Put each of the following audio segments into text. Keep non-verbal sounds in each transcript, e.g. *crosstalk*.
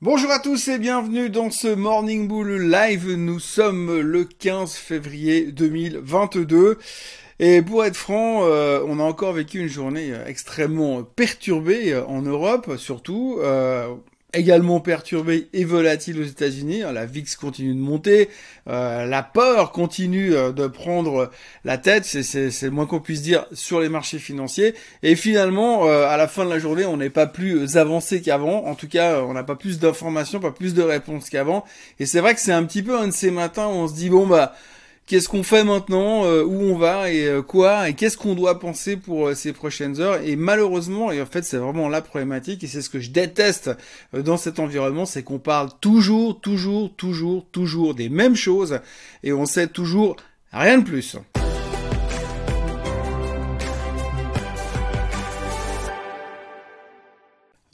Bonjour à tous et bienvenue dans ce Morning Bull Live. Nous sommes le 15 février 2022. Et pour être franc, euh, on a encore vécu une journée extrêmement perturbée en Europe, surtout. Euh, également perturbé et volatile aux États-Unis. La VIX continue de monter, euh, la peur continue euh, de prendre la tête, c'est le moins qu'on puisse dire sur les marchés financiers. Et finalement, euh, à la fin de la journée, on n'est pas plus avancé qu'avant. En tout cas, on n'a pas plus d'informations, pas plus de réponses qu'avant. Et c'est vrai que c'est un petit peu un de ces matins où on se dit bon bah qu'est-ce qu'on fait maintenant, euh, où on va et euh, quoi, et qu'est-ce qu'on doit penser pour euh, ces prochaines heures. Et malheureusement, et en fait c'est vraiment la problématique, et c'est ce que je déteste dans cet environnement, c'est qu'on parle toujours, toujours, toujours, toujours des mêmes choses, et on sait toujours rien de plus.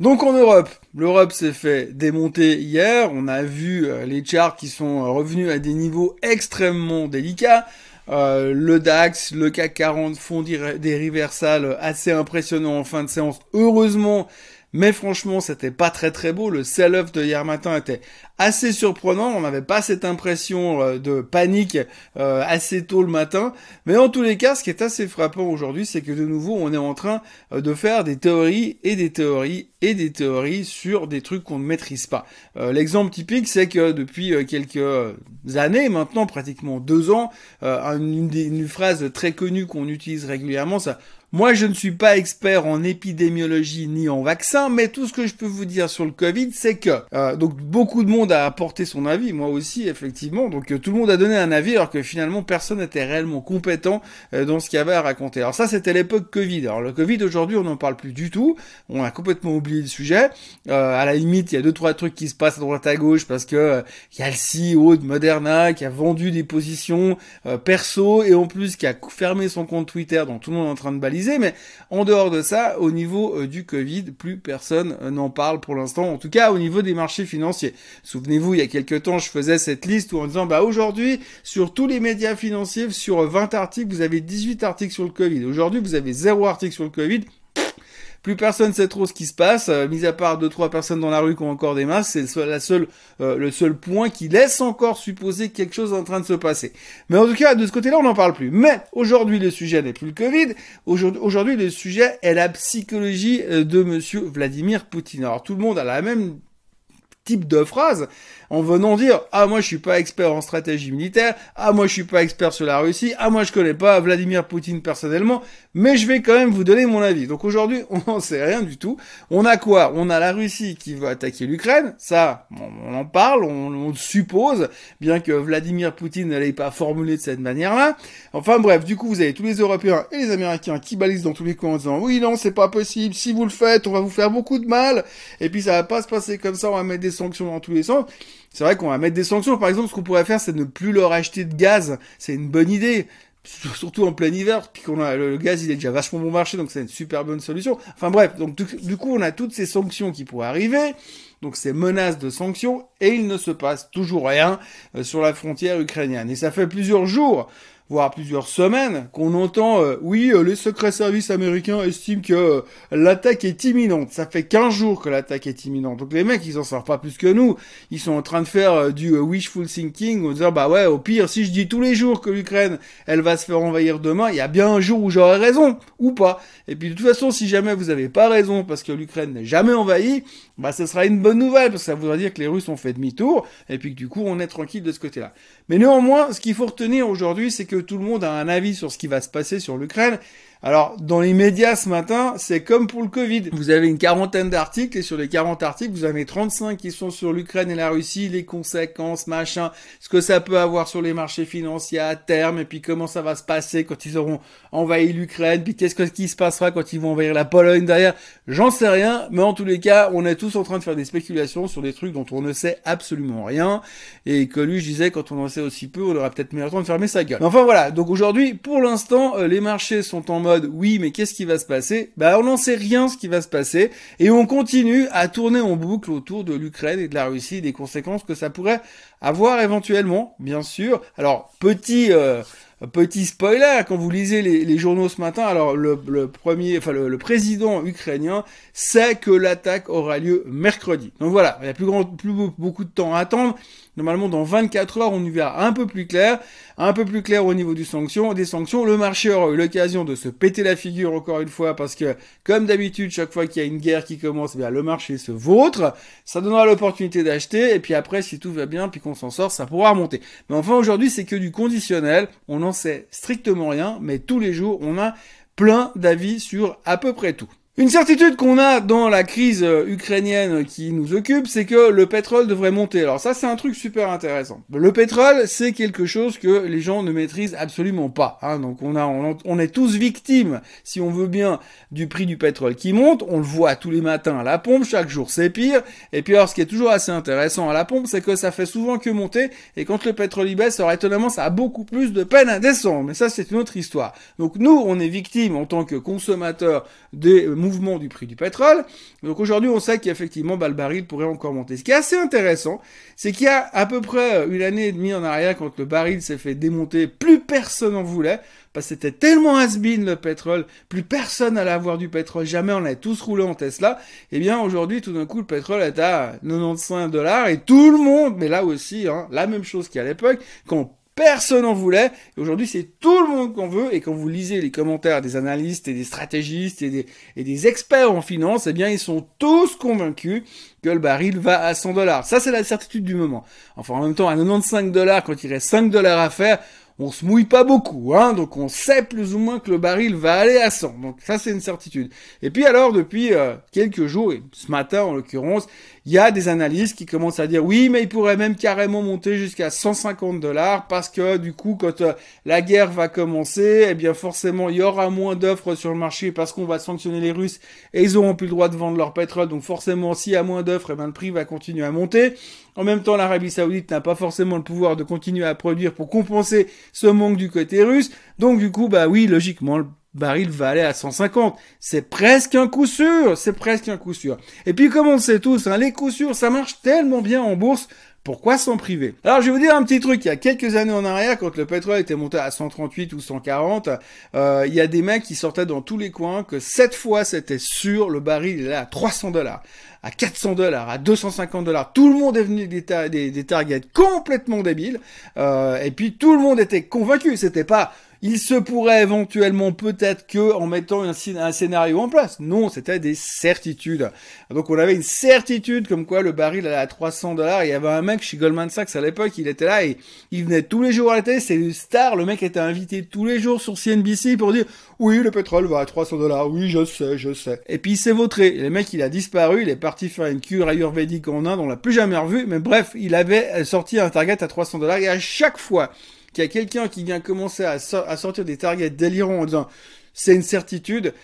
Donc en Europe, l'Europe s'est fait démonter hier. On a vu euh, les charts qui sont revenus à des niveaux extrêmement délicats. Euh, le DAX, le CAC 40 font des reversals assez impressionnants en fin de séance. Heureusement, mais franchement, c'était pas très très beau. Le sell-off de hier matin était assez surprenant. On n'avait pas cette impression euh, de panique euh, assez tôt le matin. Mais en tous les cas, ce qui est assez frappant aujourd'hui, c'est que de nouveau, on est en train euh, de faire des théories et des théories et des théories sur des trucs qu'on ne maîtrise pas. L'exemple typique, c'est que depuis quelques années, maintenant pratiquement deux ans, une, une phrase très connue qu'on utilise régulièrement, ça moi, je ne suis pas expert en épidémiologie ni en vaccin, mais tout ce que je peux vous dire sur le Covid, c'est que euh, donc beaucoup de monde a apporté son avis, moi aussi effectivement. Donc euh, tout le monde a donné un avis alors que finalement personne n'était réellement compétent euh, dans ce qu'il y avait à raconter. Alors ça, c'était l'époque Covid. Alors le Covid aujourd'hui, on n'en parle plus du tout. On a complètement oublié le sujet. à la limite, il y a deux trois trucs qui se passent à droite à gauche parce que il y a le CEO de Moderna qui a vendu des positions perso et en plus qui a fermé son compte Twitter dont tout le monde est en train de baliser mais en dehors de ça, au niveau euh, du Covid, plus personne euh, n'en parle pour l'instant, en tout cas au niveau des marchés financiers. Souvenez-vous, il y a quelques temps, je faisais cette liste où en disant, bah aujourd'hui, sur tous les médias financiers, sur 20 articles, vous avez 18 articles sur le Covid. Aujourd'hui, vous avez zéro article sur le Covid. Plus personne sait trop ce qui se passe, euh, mis à part deux trois personnes dans la rue qui ont encore des masques, c'est la seule, euh, le seul point qui laisse encore supposer quelque chose en train de se passer. Mais en tout cas, de ce côté-là, on n'en parle plus. Mais aujourd'hui, le sujet n'est plus le Covid. Aujourd'hui, le sujet est la psychologie euh, de Monsieur Vladimir Poutine. Alors tout le monde a la même type de phrase en venant dire ah moi je suis pas expert en stratégie militaire, ah moi je suis pas expert sur la Russie, ah moi je connais pas Vladimir Poutine personnellement, mais je vais quand même vous donner mon avis. Donc aujourd'hui *laughs* on n'en sait rien du tout. On a quoi? On a la Russie qui veut attaquer l'Ukraine, ça on, en parle, on, suppose, bien que Vladimir Poutine ne l'ait pas formulé de cette manière-là. Enfin bref, du coup vous avez tous les Européens et les Américains qui balisent dans tous les coins en disant oui non c'est pas possible, si vous le faites on va vous faire beaucoup de mal, et puis ça va pas se passer comme ça, on va mettre des sanctions dans tous les sens. C'est vrai qu'on va mettre des sanctions. Par exemple, ce qu'on pourrait faire, c'est ne plus leur acheter de gaz. C'est une bonne idée. Surtout en plein hiver, puis qu'on a le gaz, il est déjà vachement bon marché, donc c'est une super bonne solution. Enfin bref, donc du coup, on a toutes ces sanctions qui pourraient arriver, donc ces menaces de sanctions, et il ne se passe toujours rien euh, sur la frontière ukrainienne. Et ça fait plusieurs jours voire plusieurs semaines, qu'on entend euh, oui, euh, les secrets services américains estiment que euh, l'attaque est imminente. Ça fait 15 jours que l'attaque est imminente. Donc les mecs, ils en savent pas plus que nous. Ils sont en train de faire du wishful thinking, en disant bah ouais, au pire, si je dis tous les jours que l'Ukraine, elle va se faire envahir demain, il y a bien un jour où j'aurai raison, ou pas. Et puis de toute façon, si jamais vous avez pas raison parce que l'Ukraine n'est jamais envahie, bah ce sera une bonne nouvelle, parce que ça voudra dire que les Russes ont fait demi-tour, et puis que du coup, on est tranquille de ce côté-là. Mais néanmoins, ce qu'il faut retenir aujourd'hui, c'est que tout le monde a un avis sur ce qui va se passer sur l'Ukraine. Alors, dans les médias ce matin, c'est comme pour le Covid. Vous avez une quarantaine d'articles et sur les 40 articles, vous avez 35 qui sont sur l'Ukraine et la Russie, les conséquences, machin, ce que ça peut avoir sur les marchés financiers à terme et puis comment ça va se passer quand ils auront envahi l'Ukraine, puis qu'est-ce qui se passera quand ils vont envahir la Pologne derrière. J'en sais rien, mais en tous les cas, on est tous en train de faire des spéculations sur des trucs dont on ne sait absolument rien et que lui, je disais, quand on en sait aussi peu, on aura peut-être meilleur temps de fermer sa gueule. Enfin voilà, donc aujourd'hui, pour l'instant, euh, les marchés sont en mode oui, mais qu'est-ce qui va se passer? Bah, on n'en sait rien ce qui va se passer et on continue à tourner en boucle autour de l'Ukraine et de la Russie, des conséquences que ça pourrait avoir éventuellement, bien sûr. Alors, petit euh, Petit spoiler, quand vous lisez les, journaux ce matin, alors le, premier, enfin le, président ukrainien sait que l'attaque aura lieu mercredi. Donc voilà, il n'y a plus, grand, plus beaucoup de temps à attendre. Normalement, dans 24 heures, on y verra un peu plus clair, un peu plus clair au niveau du sanction, des sanctions. Le marché aura eu l'occasion de se péter la figure encore une fois parce que, comme d'habitude, chaque fois qu'il y a une guerre qui commence, eh bien, le marché se vautre. Ça donnera l'opportunité d'acheter et puis après, si tout va bien, puis qu'on s'en sort, ça pourra remonter. Mais enfin, aujourd'hui, c'est que du conditionnel. On n'en sait strictement rien, mais tous les jours, on a plein d'avis sur à peu près tout. Une certitude qu'on a dans la crise euh, ukrainienne qui nous occupe, c'est que le pétrole devrait monter. Alors ça, c'est un truc super intéressant. Le pétrole, c'est quelque chose que les gens ne maîtrisent absolument pas. Hein. Donc on a, on, est tous victimes, si on veut bien, du prix du pétrole qui monte. On le voit tous les matins à la pompe, chaque jour c'est pire. Et puis alors, ce qui est toujours assez intéressant à la pompe, c'est que ça fait souvent que monter. Et quand le pétrole y baisse, alors étonnamment, ça a beaucoup plus de peine à descendre. Mais ça, c'est une autre histoire. Donc nous, on est victimes en tant que consommateurs des mouvement du prix du pétrole. Donc aujourd'hui, on sait qu'effectivement, bah, le baril pourrait encore monter. Ce qui est assez intéressant, c'est qu'il y a à peu près une année et demie en arrière, quand le baril s'est fait démonter, plus personne en voulait, parce que c'était tellement has le pétrole, plus personne allait avoir du pétrole, jamais on allait tous rouler en Tesla. Eh bien aujourd'hui, tout d'un coup, le pétrole est à 95 dollars et tout le monde, mais là aussi, hein, la même chose qu'à l'époque, quand personne n'en voulait. Et aujourd'hui, c'est tout le monde qu'on veut. Et quand vous lisez les commentaires des analystes et des stratégistes et des, et des experts en finance, eh bien, ils sont tous convaincus que le baril va à 100 dollars. Ça, c'est la certitude du moment. Enfin, en même temps, à 95 dollars, quand il reste 5 dollars à faire, on se mouille pas beaucoup, hein, donc on sait plus ou moins que le baril va aller à 100. Donc ça c'est une certitude. Et puis alors depuis euh, quelques jours, et ce matin en l'occurrence, il y a des analystes qui commencent à dire oui, mais il pourrait même carrément monter jusqu'à 150 dollars parce que du coup, quand euh, la guerre va commencer, eh bien forcément, il y aura moins d'offres sur le marché parce qu'on va sanctionner les Russes et ils auront plus le droit de vendre leur pétrole. Donc forcément, s'il y a moins d'offres, eh bien le prix va continuer à monter. En même temps, l'Arabie Saoudite n'a pas forcément le pouvoir de continuer à produire pour compenser ce manque du côté russe. Donc du coup, bah oui, logiquement, baril va aller à 150. C'est presque un coup sûr, c'est presque un coup sûr. Et puis comme on le sait tous, hein, les coups sûrs, ça marche tellement bien en bourse. Pourquoi s'en priver? Alors je vais vous dire un petit truc, il y a quelques années en arrière, quand le pétrole était monté à 138 ou 140, euh, il y a des mecs qui sortaient dans tous les coins que cette fois c'était sûr, le baril est là à 300 dollars à 400 dollars, à 250 dollars. Tout le monde est venu des, des, des targets complètement débiles. Euh, et puis tout le monde était convaincu. C'était pas il se pourrait éventuellement peut-être que en mettant un, scénario en place. Non, c'était des certitudes. Donc on avait une certitude comme quoi le baril allait à 300 dollars. Il y avait un mec chez Goldman Sachs à l'époque, il était là et il venait tous les jours à la télé. C'est une star. Le mec était invité tous les jours sur CNBC pour dire oui, le pétrole va à 300 dollars. Oui, je sais, je sais. Et puis il s'est vautré. Le mec, il a disparu. Il est parti faire une cure ayurvédique en Inde. On l'a plus jamais revu. Mais bref, il avait sorti un target à 300 dollars et à chaque fois qu'il y a quelqu'un qui vient commencer à, sortir des targets délirants en disant c'est une certitude,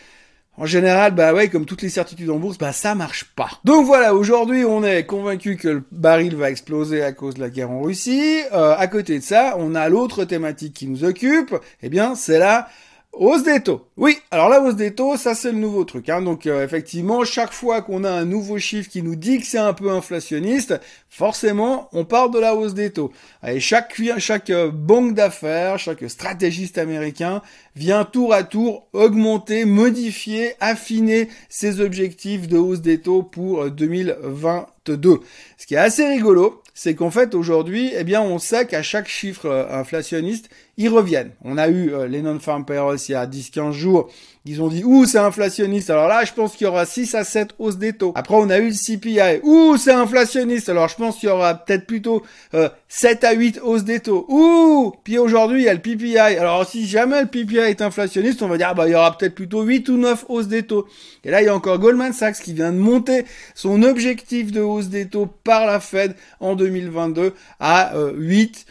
en général, bah ouais, comme toutes les certitudes en bourse, bah ça marche pas. Donc voilà, aujourd'hui on est convaincu que le baril va exploser à cause de la guerre en Russie. Euh, à côté de ça, on a l'autre thématique qui nous occupe. Eh bien, c'est la Hausse des taux. Oui, alors la hausse des taux, ça c'est le nouveau truc. Hein. Donc euh, effectivement, chaque fois qu'on a un nouveau chiffre qui nous dit que c'est un peu inflationniste, forcément, on parle de la hausse des taux. Et chaque, chaque euh, banque d'affaires, chaque stratégiste américain vient tour à tour augmenter, modifier, affiner ses objectifs de hausse des taux pour 2022. Euh, Ce qui est assez rigolo, c'est qu'en fait aujourd'hui, eh bien, on sait qu'à chaque chiffre inflationniste, ils reviennent. On a eu euh, les non-farm payrolls il y a 10-15 jours. Ils ont dit, ouh, c'est inflationniste. Alors là, je pense qu'il y aura 6 à 7 hausses des taux. Après, on a eu le CPI. Ouh, c'est inflationniste. Alors je pense qu'il y aura peut-être plutôt euh, 7 à 8 hausses des taux. Ouh Puis aujourd'hui, il y a le PPI. Alors si jamais le PPI est inflationniste, on va dire, bah, il y aura peut-être plutôt 8 ou 9 hausses des taux. Et là, il y a encore Goldman Sachs qui vient de monter son objectif de hausse des taux par la Fed en 2022 à 8 euh, 8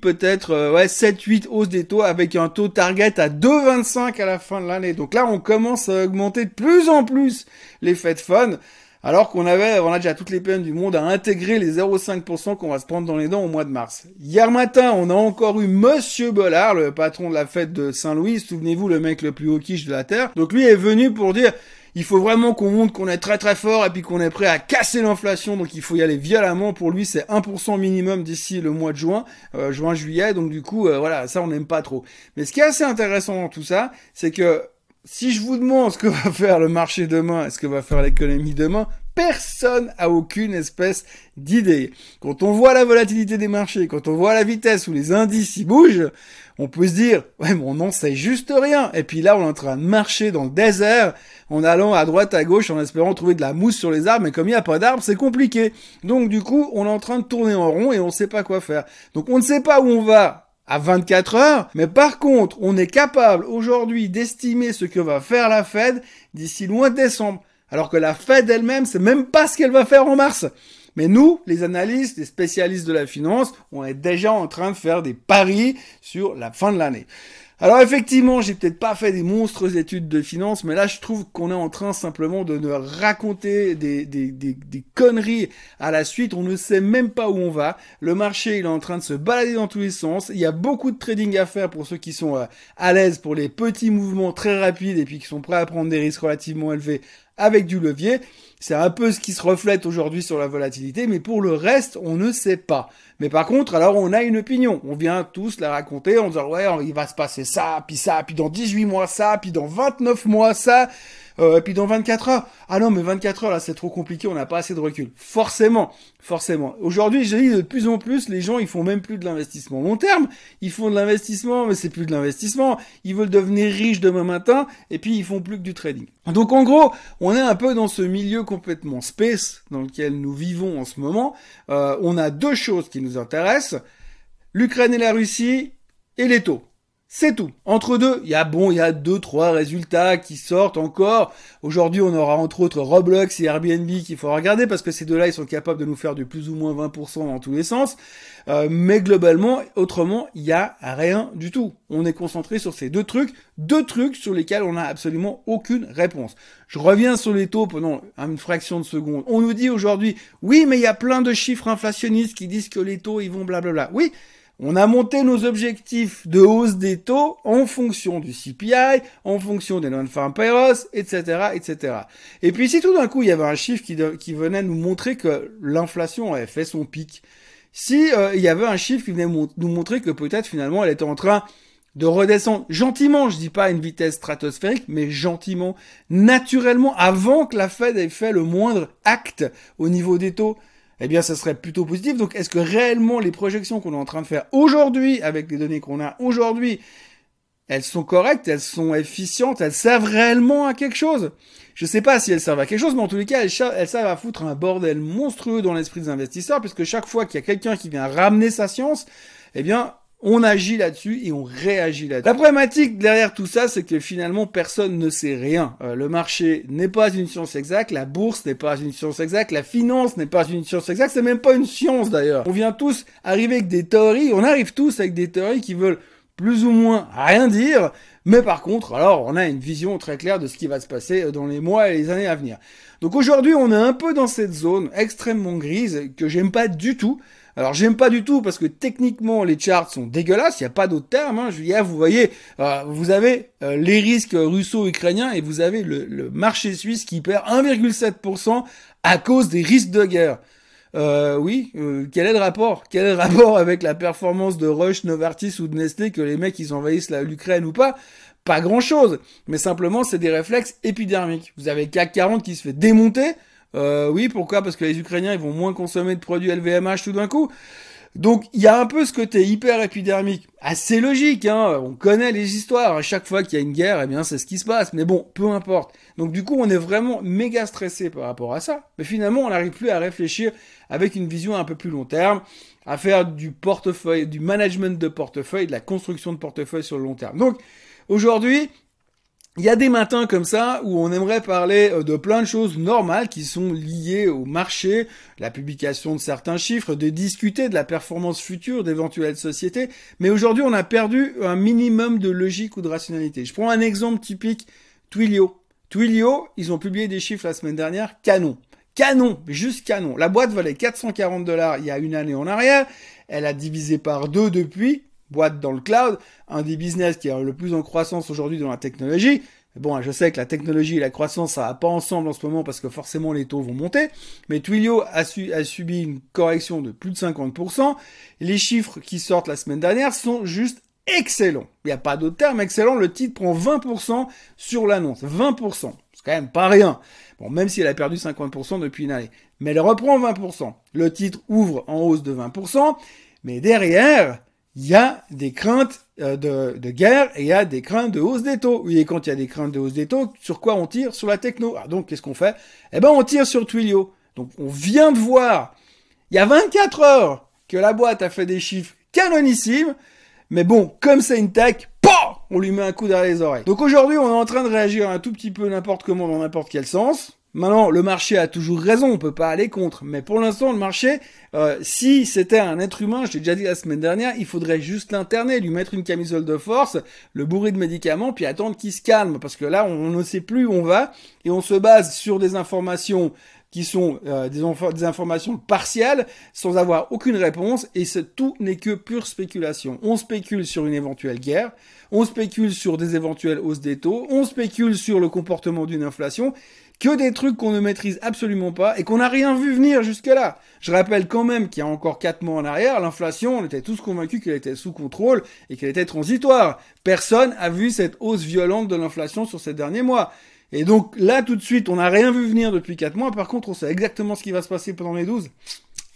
peut-être, euh, ouais, 7, 8 hausses des taux avec un taux target à 2,25 à la fin de l'année. Donc là, on commence à augmenter de plus en plus les fêtes fun. Alors qu'on avait, on a déjà toutes les peines du monde à intégrer les 0,5% qu'on va se prendre dans les dents au mois de mars. Hier matin, on a encore eu Monsieur Bollard, le patron de la fête de Saint-Louis. Souvenez-vous, le mec le plus quiche de la Terre. Donc lui est venu pour dire, Il faut vraiment qu'on montre qu'on est très très fort et puis qu'on est prêt à casser l'inflation. Donc il faut y aller violemment. Pour lui, c'est 1% minimum d'ici le mois de juin, euh, juin-juillet. Donc du coup, euh, voilà, ça on n'aime pas trop. Mais ce qui est assez intéressant dans tout ça, c'est que si je vous demande ce que va faire le marché demain et ce que va faire l'économie demain, personne a aucune espèce d'idée. Quand on voit la volatilité des marchés, quand on voit la vitesse où les indices y bougent, on peut se dire, ouais, mon nom, c'est juste rien. Et puis là, on est en train de marcher dans le désert, en allant à droite, à gauche, en espérant trouver de la mousse sur les arbres, mais comme il n'y a pas d'arbres, c'est compliqué. Donc, du coup, on est en train de tourner en rond et on ne sait pas quoi faire. Donc, on ne sait pas où on va à 24 heures, mais par contre, on est capable aujourd'hui d'estimer ce que va faire la Fed d'ici loin décembre. Alors que la Fed elle-même, c'est même pas ce qu'elle va faire en mars. Mais nous, les analystes, les spécialistes de la finance, on est déjà en train de faire des paris sur la fin de l'année. Alors effectivement, j'ai peut-être pas fait des monstres études de finance, mais là je trouve qu'on est en train simplement de nous raconter des, des, conneries à la suite. On ne sait même pas où on va. Le marché il est en train de se balader dans tous les sens. Il y a beaucoup de trading à faire pour ceux qui sont euh, à l'aise pour les petits mouvements très rapides et puis qui sont prêts à prendre des risques relativement élevés avec du levier. C'est un peu ce qui se reflète aujourd'hui sur la volatilité, mais pour le reste, on ne sait pas. Mais par contre, alors on a une opinion. On vient tous la raconter en disant ouais, il va se passer ça, puis ça, puis dans 18 mois ça, puis dans 29 mois ça. Euh, et puis dans 24 heures, ah non mais 24 heures là c'est trop compliqué, on n'a pas assez de recul. Forcément, forcément. Aujourd'hui, je dis de plus en plus, les gens ils font même plus de l'investissement long terme, ils font de l'investissement, mais c'est plus de l'investissement. Ils veulent devenir riches demain matin, et puis ils font plus que du trading. Donc en gros, on est un peu dans ce milieu complètement space dans lequel nous vivons en ce moment. Euh, on a deux choses qui nous intéressent l'Ukraine et la Russie et les taux. C'est tout. Entre deux, il y a bon, il y a deux, trois résultats qui sortent encore. Aujourd'hui, on aura entre autres Roblox et Airbnb qu'il faut regarder parce que ces deux-là, ils sont capables de nous faire du plus ou moins 20% dans tous les sens. Euh, mais globalement, autrement, il y a rien du tout. On est concentré sur ces deux trucs, deux trucs sur lesquels on n'a absolument aucune réponse. Je reviens sur les taux pendant une fraction de seconde. On nous dit aujourd'hui, oui, mais il y a plein de chiffres inflationnistes qui disent que les taux, ils vont blablabla. Oui, on a monté nos objectifs de hausse des taux en fonction du CPI, en fonction des non-farm payrolls, etc., etc. Et puis si tout d'un coup il y avait un chiffre qui, venait nous montrer que l'inflation avait fait son pic, si euh, il y avait un chiffre qui venait nous montrer que peut-être finalement elle était en train de redescendre gentiment, je dis pas à une vitesse stratosphérique, mais gentiment, naturellement, avant que la Fed ait fait le moindre acte au niveau des taux, eh bien, ça serait plutôt positif. Donc, est-ce que réellement les projections qu'on est en train de faire aujourd'hui, avec les données qu'on a aujourd'hui, elles sont correctes, elles sont efficientes, elles servent réellement à quelque chose? Je sais pas si elles servent à quelque chose, mais en tous les cas, elles, elles servent à foutre un bordel monstrueux dans l'esprit des investisseurs, puisque chaque fois qu'il y a quelqu'un qui vient ramener sa science, eh bien, on agit là-dessus et on réagit là-dessus. La problématique derrière tout ça, c'est que finalement personne ne sait rien. Euh, le marché n'est pas une science exacte, la bourse n'est pas une science exacte, la finance n'est pas une science exacte, c'est même pas une science d'ailleurs. On vient tous arriver avec des théories, on arrive tous avec des théories qui veulent plus ou moins rien dire, mais par contre, alors on a une vision très claire de ce qui va se passer dans les mois et les années à venir. Donc aujourd'hui, on est un peu dans cette zone extrêmement grise que j'aime pas du tout. Alors j'aime pas du tout parce que techniquement les charts sont dégueulasses, il n'y a pas d'autre terme. Hein. Vous voyez, euh, vous avez euh, les risques russo-ukrainiens et vous avez le, marché suisse qui perd 1,7% à cause des risques de guerre. Euh, oui, euh, quel est le rapport? Quel est le rapport avec la performance de Rush, Novartis ou de Nestlé que les mecs ils envahissent l'Ukraine ou pas? Pas grand chose, mais simplement c'est des réflexes épidermiques. Vous avez CAC 40 qui se fait démonter, euh, oui, pourquoi? Parce que les Ukrainiens, ils vont moins consommer de produits LVMH tout d'un coup. Donc il y a un peu ce côté hyper épidermique, assez logique, hein. On connaît les histoires. À chaque fois qu'il y a une guerre, eh bien c'est ce qui se passe. Mais bon, peu importe. Donc du coup, on est vraiment méga stressé par rapport à ça. Mais finalement, on n'arrive plus à réfléchir avec une vision un peu plus long terme, à faire du portefeuille, du management de portefeuille, de la construction de portefeuille sur le long terme. Donc aujourd'hui, il y a des matins comme ça où on aimerait parler euh, de plein de choses normales qui sont liées au marché, la publication de certains chiffres, de discuter de la performance future d'éventuelles sociétés. Mais aujourd'hui, on a perdu un minimum de logique ou de rationalité. Je prends un exemple typique, Twilio. Twilio, ils ont publié des chiffres la semaine dernière, canon. Canon, juste canon. La boîte valait 440 dollars il y a une année en arrière. Elle a divisé par deux depuis boîte dans le cloud, un des business qui est le plus en croissance aujourd'hui dans la technologie, Bon, je sais que la technologie et la croissance, ça va pas ensemble en ce moment parce que forcément les taux vont monter. Mais Twilio a, a subi une correction de plus de 50%. Les chiffres qui sortent la semaine dernière sont juste excellents. Il n'y a pas d'autre terme excellent. Le titre prend 20% sur l'annonce. 20%. C'est quand même pas rien. Bon, même si elle a perdu 50% depuis une année. Mais elle reprend 20%. Le titre ouvre en hausse de 20%. Mais derrière, il y a des craintes euh, de, de, guerre et il y a des craintes de hausse des taux. Oui, et quand il y a des craintes de hausse des taux, sur quoi on tire Sur la techno? Ah, donc, qu'est-ce qu'on fait? Eh ben, on tire sur Twilio. Donc, on vient de voir, il y a 24 heures, que la boîte a fait des chiffres canonissimes. Mais bon, comme c'est une tech, on lui met un coup derrière les oreilles. Donc aujourd'hui, on est en train de réagir un tout petit peu n'importe comment dans n'importe quel sens. Maintenant, le marché a toujours raison, on peut pas aller contre. Mais pour l'instant, le marché, euh, si c'était un être humain, je l'ai déjà dit la semaine dernière, il faudrait juste l'interner, lui mettre une camisole de force, le bourrer de médicaments, puis attendre qu'il se calme. Parce que là, on ne sait plus où on va, et on se base sur des informations qui sont euh, des, des, informations partielles, sans avoir aucune réponse, et tout n'est que pure spéculation. On spécule sur une éventuelle guerre, on spécule sur des éventuelles hausses des taux, on spécule sur le comportement d'une inflation, que des trucs qu'on ne maîtrise absolument pas et qu'on n'a rien vu venir jusque-là. Je rappelle quand même qu'il y a encore quatre mois en arrière, l'inflation, on était tous convaincus qu'elle était sous contrôle et qu'elle était transitoire. Personne a vu cette hausse violente de l'inflation sur ces derniers mois. Et donc là, tout de suite, on n'a rien vu venir depuis quatre mois. Par contre, on sait exactement ce qui va se passer pendant les 12.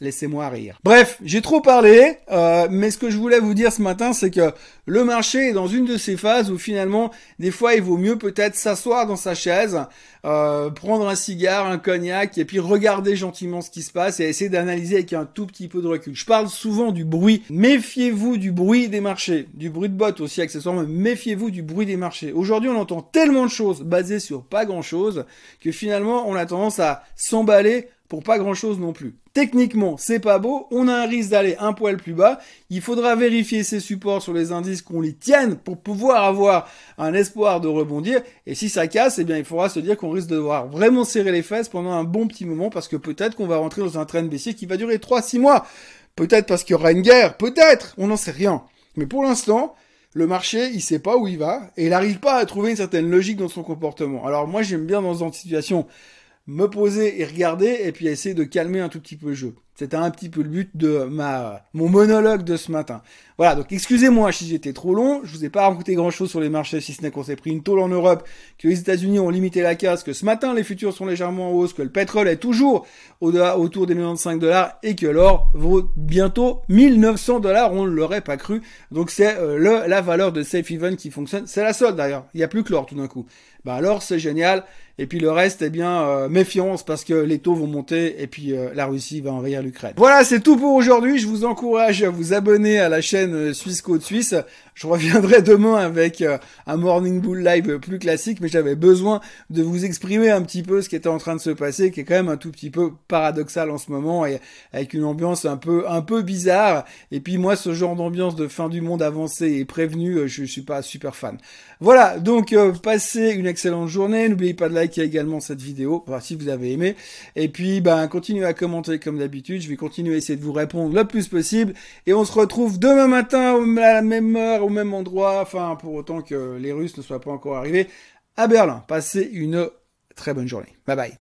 Laissez-moi rire. Bref, j'ai trop parlé, euh, mais ce que je voulais vous dire ce matin, c'est que le marché est dans une de ces phases où finalement, des fois, il vaut mieux peut-être s'asseoir dans sa chaise, euh, prendre un cigare, un cognac, et puis regarder gentiment ce qui se passe et essayer d'analyser avec un tout petit peu de recul. Je parle souvent du bruit. Méfiez-vous du bruit des marchés, du bruit de bottes aussi accessoirement. Méfiez-vous du bruit des marchés. Aujourd'hui, on entend tellement de choses basées sur pas grand-chose que finalement, on a tendance à s'emballer pour pas grand chose non plus. Techniquement, c'est pas beau, on a un risque d'aller un poil plus bas, il faudra vérifier ces supports sur les indices qu'on les tienne pour pouvoir avoir un espoir de rebondir, et si ça casse, eh bien il faudra se dire qu'on risque de devoir vraiment serrer les fesses pendant un bon petit moment, parce que peut-être qu'on va rentrer dans un train baissier qui va durer 3-6 mois. Peut-être parce qu'il y aura une guerre, peut-être, on n'en sait rien. Mais pour l'instant, le marché, il sait pas où il va, et il n'arrive pas à trouver une certaine logique dans son comportement. Alors moi j'aime bien dans ce genre de situation me poser et regarder et puis essayer de calmer un tout petit peu le jeu. C'était un petit peu le but de ma mon monologue de ce matin. Voilà, donc excusez-moi si j'étais trop long, je vous ai pas raconté grand-chose sur les marchés si ce n'est qu'on s'est pris une tôle en Europe, que les États-Unis ont limité la casse, que ce matin les futurs sont légèrement en hausse, que le pétrole est toujours autour des 95 dollars et que l'or vaut bientôt 1900 dollars, on ne l'aurait pas cru. Donc c'est euh, la valeur de safe haven qui fonctionne, c'est la seule d'ailleurs. Il y a plus que l'or tout d'un coup. Bah alors c'est génial. Et puis le reste, eh bien, euh, méfiance parce que les taux vont monter et puis euh, la Russie va envahir l'Ukraine. Voilà, c'est tout pour aujourd'hui. Je vous encourage à vous abonner à la chaîne euh, Suisse Côte Suisse. Je reviendrai demain avec un Morning Bull Live plus classique, mais j'avais besoin de vous exprimer un petit peu ce qui était en train de se passer, qui est quand même un tout petit peu paradoxal en ce moment et avec une ambiance un peu un peu bizarre. Et puis moi, ce genre d'ambiance de fin du monde avancé et prévenu, je suis pas super fan. Voilà, donc passez une excellente journée. N'oubliez pas de liker également cette vidéo, si vous avez aimé. Et puis, ben, continuez à commenter comme d'habitude. Je vais continuer à essayer de vous répondre le plus possible. Et on se retrouve demain matin à la même heure, même endroit. Enfin, pour autant que les Russes ne soient pas encore arrivés à Berlin. Passez une très bonne journée. Bye bye.